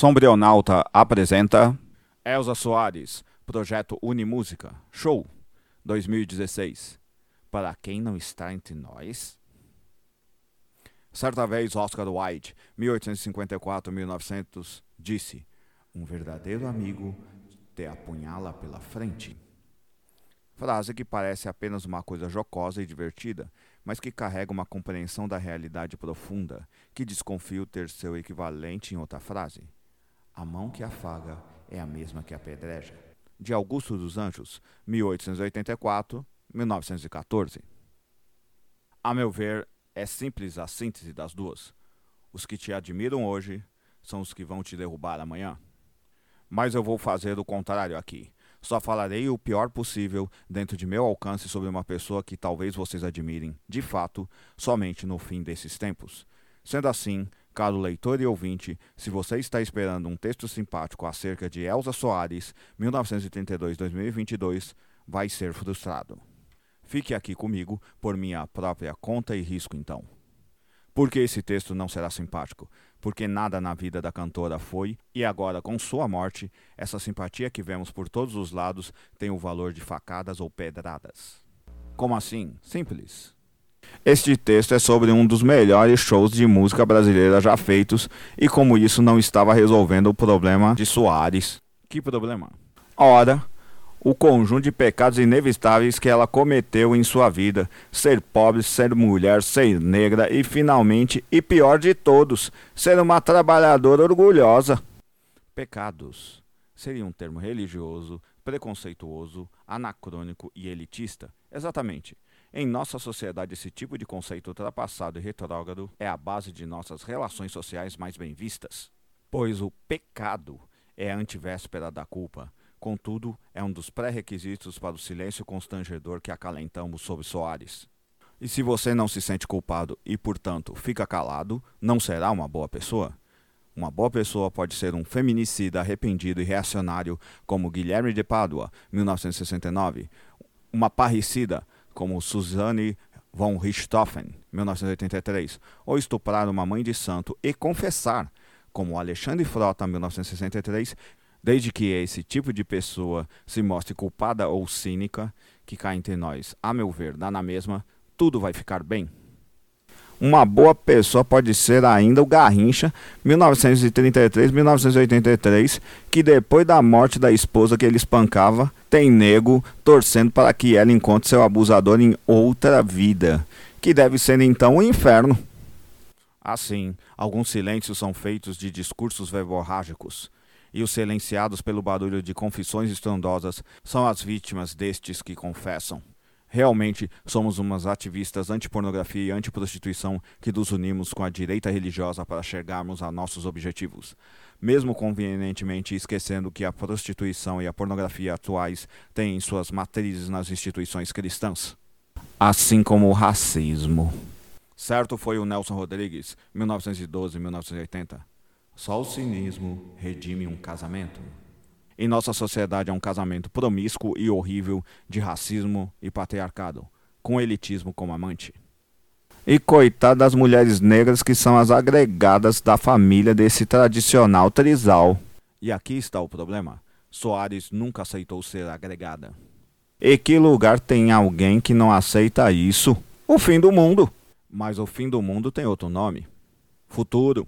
Sombrionauta apresenta Elza Soares, Projeto Unimúsica, Show 2016. Para quem não está entre nós? Certa vez, Oscar Wilde, 1854-1900, disse: Um verdadeiro amigo te apunhala pela frente. Frase que parece apenas uma coisa jocosa e divertida, mas que carrega uma compreensão da realidade profunda, que desconfio ter seu equivalente em outra frase. A mão que afaga é a mesma que apedreja. De Augusto dos Anjos, 1884-1914. A meu ver, é simples a síntese das duas. Os que te admiram hoje são os que vão te derrubar amanhã. Mas eu vou fazer o contrário aqui. Só falarei o pior possível dentro de meu alcance sobre uma pessoa que talvez vocês admirem, de fato, somente no fim desses tempos. Sendo assim, caro leitor e ouvinte, se você está esperando um texto simpático acerca de Elza Soares, 1932-2022, vai ser frustrado. Fique aqui comigo por minha própria conta e risco, então. Por que esse texto não será simpático? Porque nada na vida da cantora foi, e agora, com sua morte, essa simpatia que vemos por todos os lados tem o valor de facadas ou pedradas. Como assim? Simples. Este texto é sobre um dos melhores shows de música brasileira já feitos e como isso não estava resolvendo o problema de Soares. Que problema? Ora, o conjunto de pecados inevitáveis que ela cometeu em sua vida: ser pobre, ser mulher, ser negra e, finalmente, e pior de todos, ser uma trabalhadora orgulhosa. Pecados seria um termo religioso, preconceituoso, anacrônico e elitista. Exatamente. Em nossa sociedade, esse tipo de conceito ultrapassado e retrógrado é a base de nossas relações sociais mais bem vistas. Pois o pecado é a antivéspera da culpa Contudo, é um dos pré-requisitos para o silêncio constrangedor que acalentamos sobre Soares. E se você não se sente culpado e, portanto, fica calado, não será uma boa pessoa? Uma boa pessoa pode ser um feminicida arrependido e reacionário, como Guilherme de Pádua, 1969, uma parricida, como Suzanne von Richthofen, 1983, ou estuprar uma mãe de santo e confessar, como Alexandre Frota, 1963, Desde que esse tipo de pessoa se mostre culpada ou cínica, que cá entre nós, a meu ver, dá na mesma, tudo vai ficar bem. Uma boa pessoa pode ser ainda o Garrincha, 1933-1983, que depois da morte da esposa que ele espancava, tem nego torcendo para que ela encontre seu abusador em outra vida, que deve ser então o inferno. Assim, alguns silêncios são feitos de discursos verborrágicos e os silenciados pelo barulho de confissões estrondosas são as vítimas destes que confessam. Realmente somos umas ativistas anti-pornografia e anti-prostituição que nos unimos com a direita religiosa para chegarmos a nossos objetivos, mesmo convenientemente esquecendo que a prostituição e a pornografia atuais têm suas matrizes nas instituições cristãs, assim como o racismo. Certo foi o Nelson Rodrigues, 1912-1980. Só o cinismo redime um casamento. Em nossa sociedade é um casamento promíscuo e horrível de racismo e patriarcado, com elitismo como amante. E coitado das mulheres negras que são as agregadas da família desse tradicional trisal. E aqui está o problema. Soares nunca aceitou ser agregada. E que lugar tem alguém que não aceita isso? O fim do mundo. Mas o fim do mundo tem outro nome: futuro.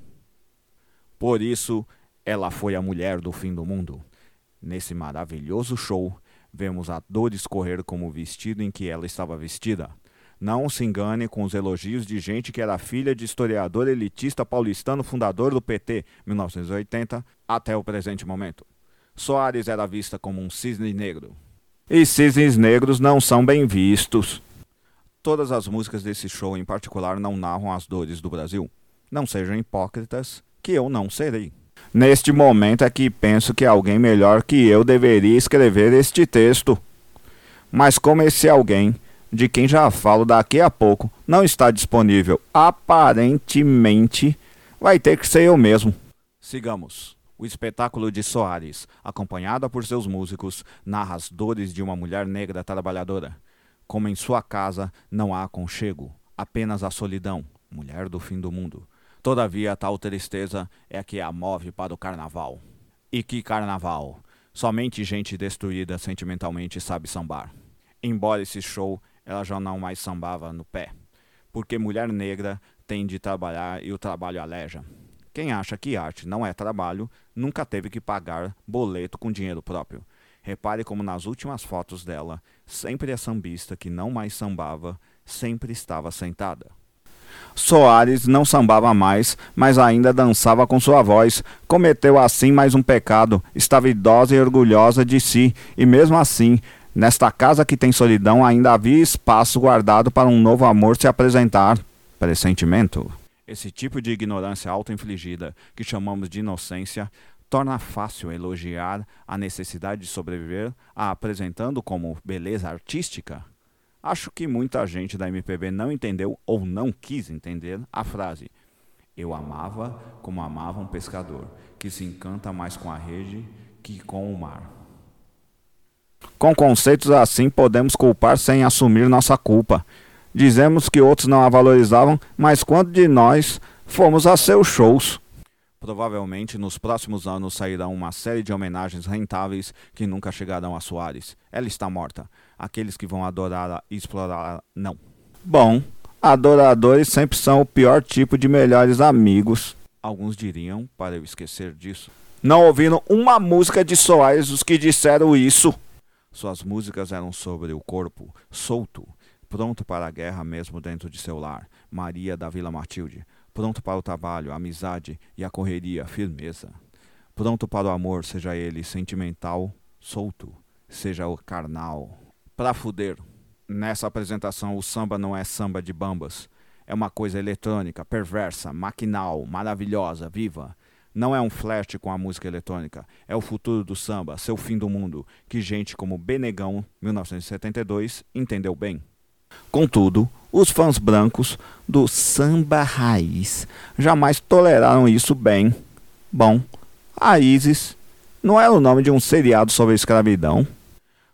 Por isso, ela foi a mulher do fim do mundo. Nesse maravilhoso show, vemos a dor escorrer como o vestido em que ela estava vestida. Não se engane com os elogios de gente que era filha de historiador elitista paulistano fundador do PT, 1980, até o presente momento. Soares era vista como um cisne negro. E cisnes negros não são bem vistos. Todas as músicas desse show em particular não narram as dores do Brasil. Não sejam hipócritas que eu não serei. Neste momento é que penso que alguém melhor que eu deveria escrever este texto. Mas como esse alguém, de quem já falo daqui a pouco, não está disponível aparentemente, vai ter que ser eu mesmo. Sigamos. O espetáculo de Soares, acompanhada por seus músicos, narra as dores de uma mulher negra trabalhadora. Como em sua casa não há aconchego, apenas a solidão, mulher do fim do mundo Todavia, tal tristeza é que a move para o carnaval. E que carnaval! Somente gente destruída sentimentalmente sabe sambar. Embora esse show ela já não mais sambava no pé, porque mulher negra tem de trabalhar e o trabalho aleja. Quem acha que arte não é trabalho nunca teve que pagar boleto com dinheiro próprio. Repare como nas últimas fotos dela, sempre a sambista que não mais sambava, sempre estava sentada. Soares não sambava mais, mas ainda dançava com sua voz. Cometeu assim mais um pecado. Estava idosa e orgulhosa de si, e mesmo assim, nesta casa que tem solidão, ainda havia espaço guardado para um novo amor se apresentar. Pressentimento. Esse tipo de ignorância auto-infligida, que chamamos de inocência, torna fácil elogiar a necessidade de sobreviver, a apresentando como beleza artística. Acho que muita gente da MPB não entendeu ou não quis entender a frase. Eu amava como amava um pescador, que se encanta mais com a rede que com o mar. Com conceitos assim podemos culpar sem assumir nossa culpa. Dizemos que outros não a valorizavam, mas quando de nós fomos a seus shows? Provavelmente nos próximos anos sairão uma série de homenagens rentáveis que nunca chegarão a Soares. Ela está morta. Aqueles que vão adorá-la e explorá-la, não. Bom, adoradores sempre são o pior tipo de melhores amigos. Alguns diriam, para eu esquecer disso. Não ouviram uma música de Soares os que disseram isso. Suas músicas eram sobre o corpo, solto, pronto para a guerra mesmo dentro de seu lar. Maria da Vila Matilde pronto para o trabalho, a amizade e a correria, firmeza. Pronto para o amor, seja ele sentimental, solto, seja o carnal. Pra fuder. Nessa apresentação, o samba não é samba de bambas. É uma coisa eletrônica, perversa, maquinal, maravilhosa, viva. Não é um flash com a música eletrônica. É o futuro do samba, seu fim do mundo, que gente como Benegão, 1972, entendeu bem. Contudo, os fãs brancos do samba raiz jamais toleraram isso bem. Bom, Isis não era o nome de um seriado sobre a escravidão.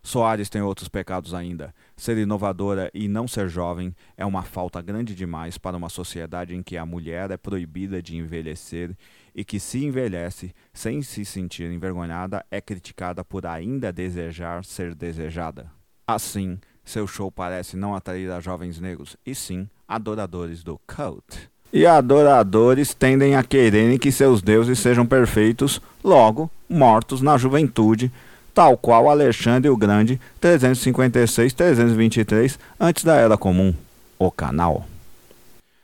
Soares tem outros pecados ainda. Ser inovadora e não ser jovem é uma falta grande demais para uma sociedade em que a mulher é proibida de envelhecer e que, se envelhece sem se sentir envergonhada, é criticada por ainda desejar ser desejada. Assim, seu show parece não atrair a jovens negros, e sim adoradores do cult. E adoradores tendem a quererem que seus deuses sejam perfeitos, logo, mortos na juventude, tal qual Alexandre o Grande, 356-323, antes da Era Comum, o canal.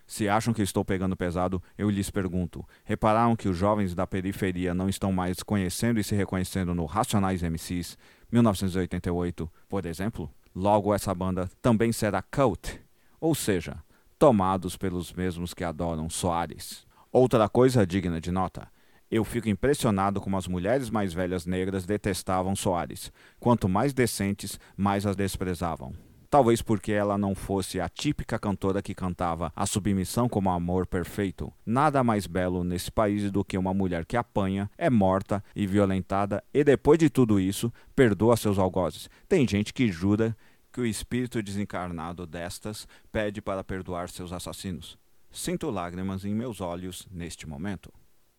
Se acham que estou pegando pesado, eu lhes pergunto: repararam que os jovens da periferia não estão mais conhecendo e se reconhecendo no Racionais MCs 1988, por exemplo? Logo, essa banda também será cult, ou seja, tomados pelos mesmos que adoram Soares. Outra coisa digna de nota. Eu fico impressionado como as mulheres mais velhas negras detestavam Soares. Quanto mais decentes, mais as desprezavam. Talvez porque ela não fosse a típica cantora que cantava a submissão como amor perfeito. Nada mais belo nesse país do que uma mulher que apanha, é morta e violentada e depois de tudo isso perdoa seus algozes. Tem gente que jura que o espírito desencarnado destas pede para perdoar seus assassinos. Sinto lágrimas em meus olhos neste momento.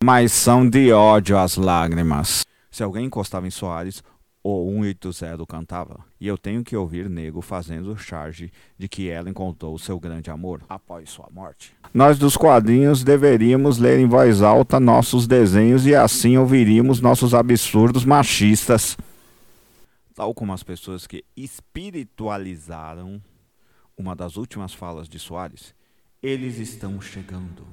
Mas são de ódio as lágrimas. Se alguém encostava em Soares, o 180 cantava. E eu tenho que ouvir Nego fazendo charge de que ela encontrou seu grande amor após sua morte. Nós dos quadrinhos deveríamos ler em voz alta nossos desenhos e assim ouviríamos nossos absurdos machistas. Tal como as pessoas que espiritualizaram uma das últimas falas de Soares, eles estão chegando.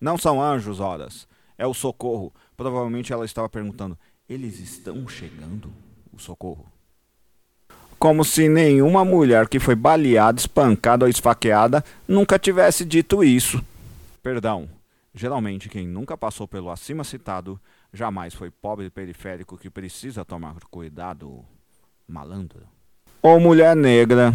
Não são anjos, horas. É o socorro. Provavelmente ela estava perguntando: eles estão chegando? O socorro. Como se nenhuma mulher que foi baleada, espancada ou esfaqueada nunca tivesse dito isso. Perdão. Geralmente, quem nunca passou pelo acima citado jamais foi pobre periférico que precisa tomar cuidado, malandro. Ou mulher negra.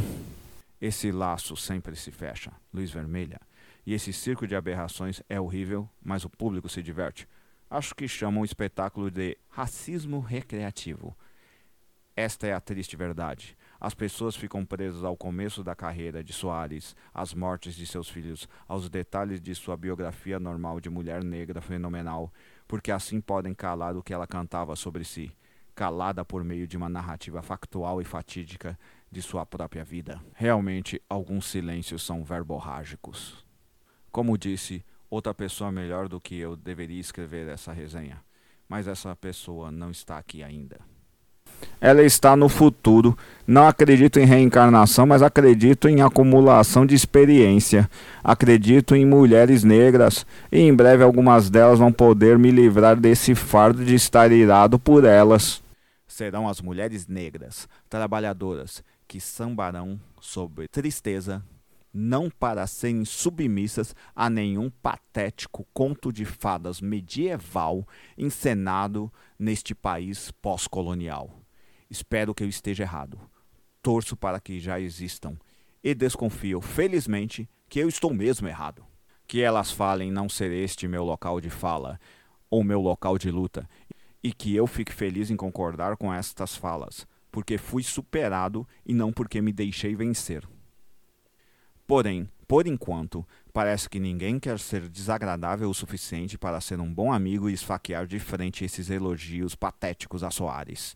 Esse laço sempre se fecha, luz vermelha. E esse circo de aberrações é horrível, mas o público se diverte acho que chamam o espetáculo de racismo recreativo. Esta é a triste verdade. As pessoas ficam presas ao começo da carreira de Soares, às mortes de seus filhos, aos detalhes de sua biografia normal de mulher negra fenomenal, porque assim podem calar o que ela cantava sobre si, calada por meio de uma narrativa factual e fatídica de sua própria vida. Realmente, alguns silêncios são verborrágicos. Como disse, outra pessoa melhor do que eu deveria escrever essa resenha, mas essa pessoa não está aqui ainda. Ela está no futuro. Não acredito em reencarnação, mas acredito em acumulação de experiência. Acredito em mulheres negras e em breve algumas delas vão poder me livrar desse fardo de estar irado por elas. Serão as mulheres negras, trabalhadoras, que sambarão sobre tristeza, não para serem submissas a nenhum patético conto de fadas medieval encenado neste país pós-colonial. Espero que eu esteja errado. Torço para que já existam e desconfio, felizmente, que eu estou mesmo errado. Que elas falem não ser este meu local de fala ou meu local de luta e que eu fique feliz em concordar com estas falas, porque fui superado e não porque me deixei vencer. Porém, por enquanto, parece que ninguém quer ser desagradável o suficiente para ser um bom amigo e esfaquear de frente esses elogios patéticos a Soares.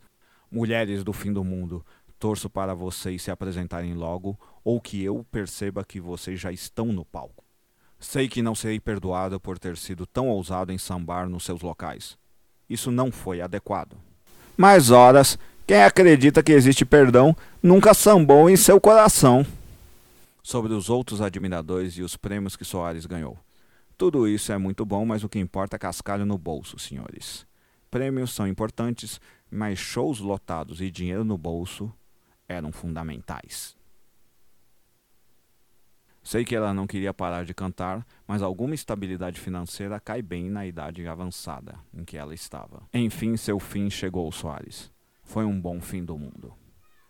Mulheres do fim do mundo, torço para vocês se apresentarem logo ou que eu perceba que vocês já estão no palco. Sei que não serei perdoado por ter sido tão ousado em sambar nos seus locais. Isso não foi adequado. Mas, horas, quem acredita que existe perdão nunca sambou em seu coração sobre os outros admiradores e os prêmios que Soares ganhou. Tudo isso é muito bom, mas o que importa é cascalho no bolso, senhores. Prêmios são importantes, mas shows lotados e dinheiro no bolso eram fundamentais. Sei que ela não queria parar de cantar, mas alguma estabilidade financeira cai bem na idade avançada em que ela estava. Enfim, seu fim chegou, Soares. Foi um bom fim do mundo.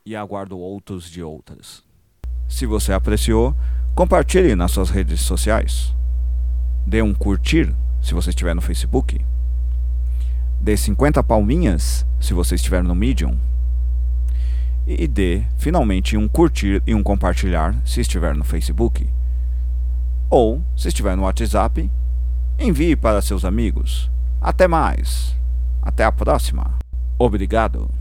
E aguardo outros de outras. Se você apreciou, compartilhe nas suas redes sociais. Dê um curtir se você estiver no Facebook. Dê 50 palminhas se você estiver no Medium. E dê finalmente um curtir e um compartilhar se estiver no Facebook. Ou, se estiver no WhatsApp, envie para seus amigos. Até mais. Até a próxima. Obrigado.